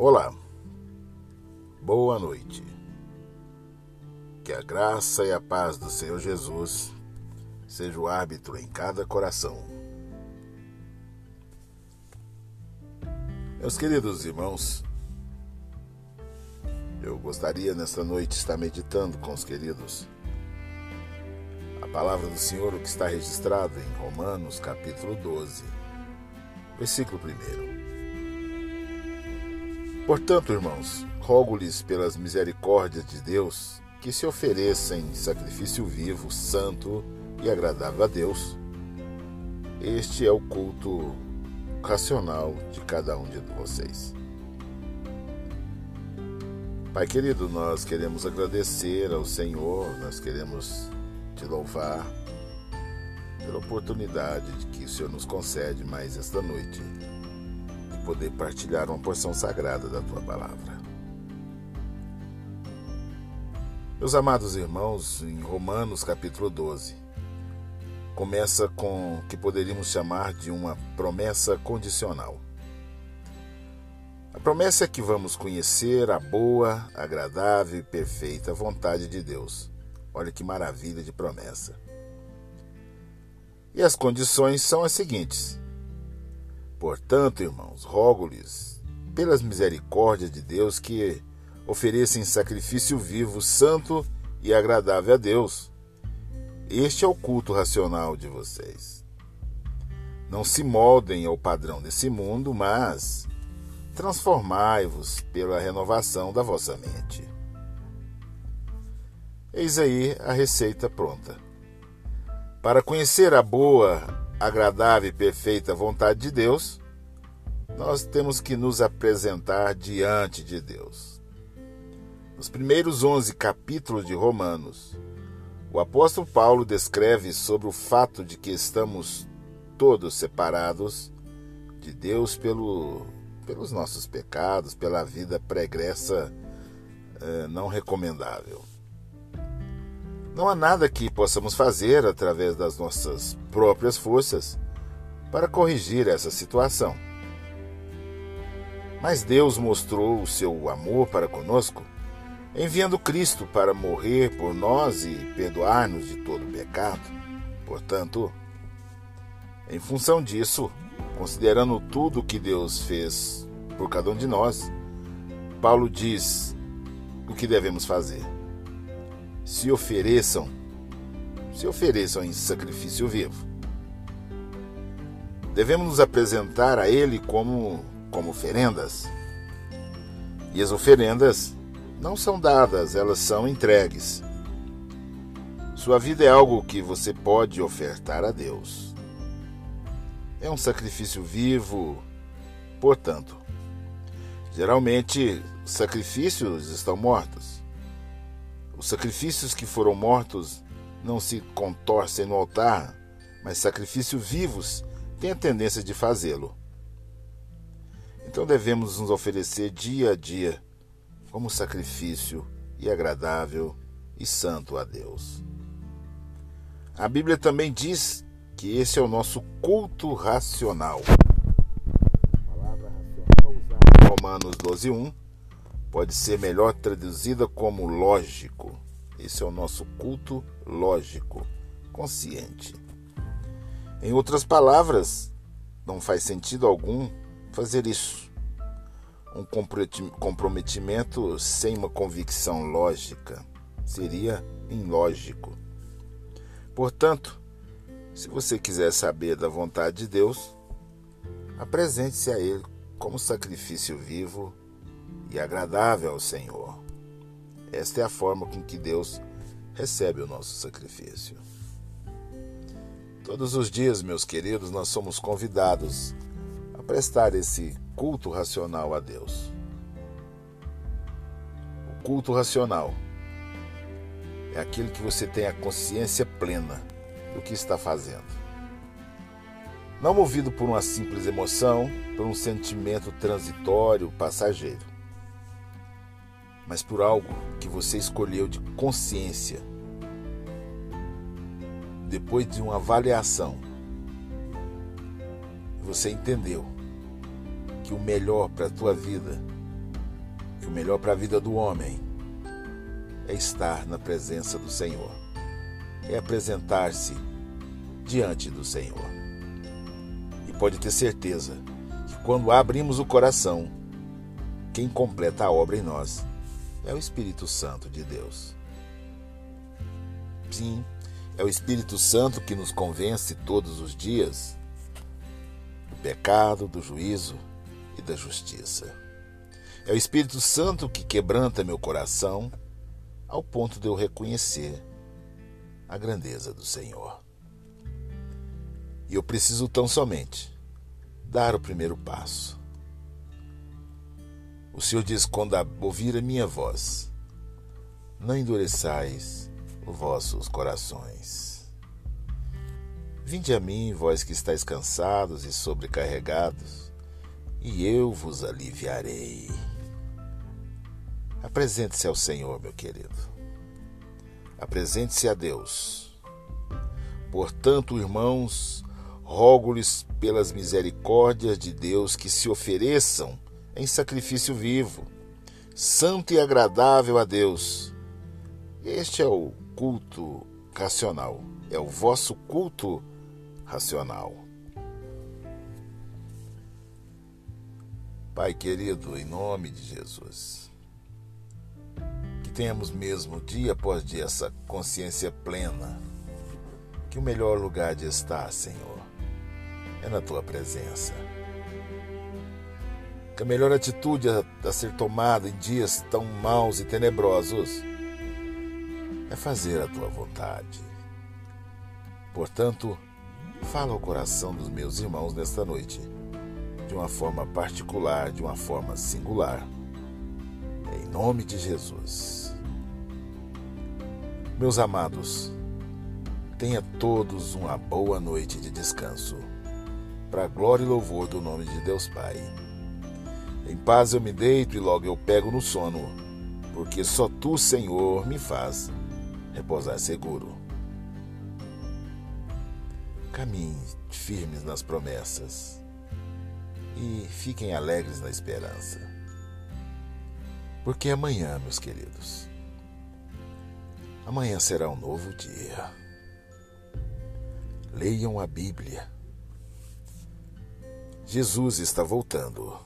Olá, boa noite. Que a graça e a paz do Senhor Jesus seja o árbitro em cada coração. Meus queridos irmãos, eu gostaria nesta noite estar meditando com os queridos a palavra do Senhor, o que está registrado em Romanos capítulo 12, versículo 1. Portanto, irmãos, rogo-lhes pelas misericórdias de Deus que se ofereçam em sacrifício vivo, santo e agradável a Deus. Este é o culto racional de cada um de vocês. Pai querido, nós queremos agradecer ao Senhor, nós queremos te louvar pela oportunidade que o Senhor nos concede mais esta noite poder partilhar uma porção sagrada da tua palavra. Meus amados irmãos, em Romanos capítulo 12, começa com o que poderíamos chamar de uma promessa condicional. A promessa é que vamos conhecer a boa, agradável e perfeita vontade de Deus. Olha que maravilha de promessa. E as condições são as seguintes: Portanto, irmãos, rogo-lhes, pelas misericórdias de Deus, que ofereçam sacrifício vivo, santo e agradável a Deus. Este é o culto racional de vocês. Não se moldem ao padrão desse mundo, mas transformai-vos pela renovação da vossa mente. Eis aí a receita pronta. Para conhecer a boa, agradável e perfeita vontade de Deus, nós temos que nos apresentar diante de Deus. Nos primeiros 11 capítulos de Romanos, o apóstolo Paulo descreve sobre o fato de que estamos todos separados de Deus pelo, pelos nossos pecados, pela vida pregressa eh, não recomendável. Não há nada que possamos fazer através das nossas próprias forças para corrigir essa situação. Mas Deus mostrou o seu amor para conosco, enviando Cristo para morrer por nós e perdoar-nos de todo pecado. Portanto, em função disso, considerando tudo o que Deus fez por cada um de nós, Paulo diz o que devemos fazer se ofereçam, se ofereçam em sacrifício vivo. Devemos nos apresentar a Ele como, como oferendas. E as oferendas não são dadas, elas são entregues. Sua vida é algo que você pode ofertar a Deus. É um sacrifício vivo, portanto, geralmente sacrifícios estão mortos. Os sacrifícios que foram mortos não se contorcem no altar, mas sacrifícios vivos têm a tendência de fazê-lo. Então devemos nos oferecer dia a dia como sacrifício e agradável e santo a Deus. A Bíblia também diz que esse é o nosso culto racional. A palavra racional usada em Romanos 12:1 pode ser melhor traduzida como lógico. Esse é o nosso culto lógico, consciente. Em outras palavras, não faz sentido algum fazer isso. Um comprometimento sem uma convicção lógica seria ilógico. Portanto, se você quiser saber da vontade de Deus, apresente-se a Ele como sacrifício vivo e agradável ao Senhor. Esta é a forma com que Deus recebe o nosso sacrifício. Todos os dias, meus queridos, nós somos convidados a prestar esse culto racional a Deus. O culto racional é aquele que você tem a consciência plena do que está fazendo. Não movido por uma simples emoção, por um sentimento transitório, passageiro mas por algo que você escolheu de consciência. Depois de uma avaliação, você entendeu que o melhor para a tua vida que o melhor para a vida do homem é estar na presença do Senhor, é apresentar-se diante do Senhor. E pode ter certeza que quando abrimos o coração, quem completa a obra em nós é o Espírito Santo de Deus. Sim, é o Espírito Santo que nos convence todos os dias do pecado, do juízo e da justiça. É o Espírito Santo que quebranta meu coração ao ponto de eu reconhecer a grandeza do Senhor. E eu preciso tão somente dar o primeiro passo. O Senhor diz: quando ouvir a minha voz, não endureçais os vossos corações. Vinde a mim, vós que estáis cansados e sobrecarregados, e eu vos aliviarei. Apresente-se ao Senhor, meu querido. Apresente-se a Deus. Portanto, irmãos, rogo-lhes pelas misericórdias de Deus que se ofereçam em sacrifício vivo, santo e agradável a Deus. Este é o culto racional, é o vosso culto racional. Pai querido, em nome de Jesus temos mesmo, dia após dia, essa consciência plena que o melhor lugar de estar, Senhor, é na tua presença. A melhor atitude a, a ser tomada em dias tão maus e tenebrosos é fazer a tua vontade. Portanto, fala ao coração dos meus irmãos nesta noite, de uma forma particular, de uma forma singular. Em nome de Jesus. Meus amados, tenha todos uma boa noite de descanso, para glória e louvor do nome de Deus Pai. Em paz eu me deito e logo eu pego no sono, porque só tu, Senhor, me faz repousar seguro. Caminhem firmes nas promessas e fiquem alegres na esperança. Porque amanhã, meus queridos, Amanhã será um novo dia. Leiam a Bíblia. Jesus está voltando.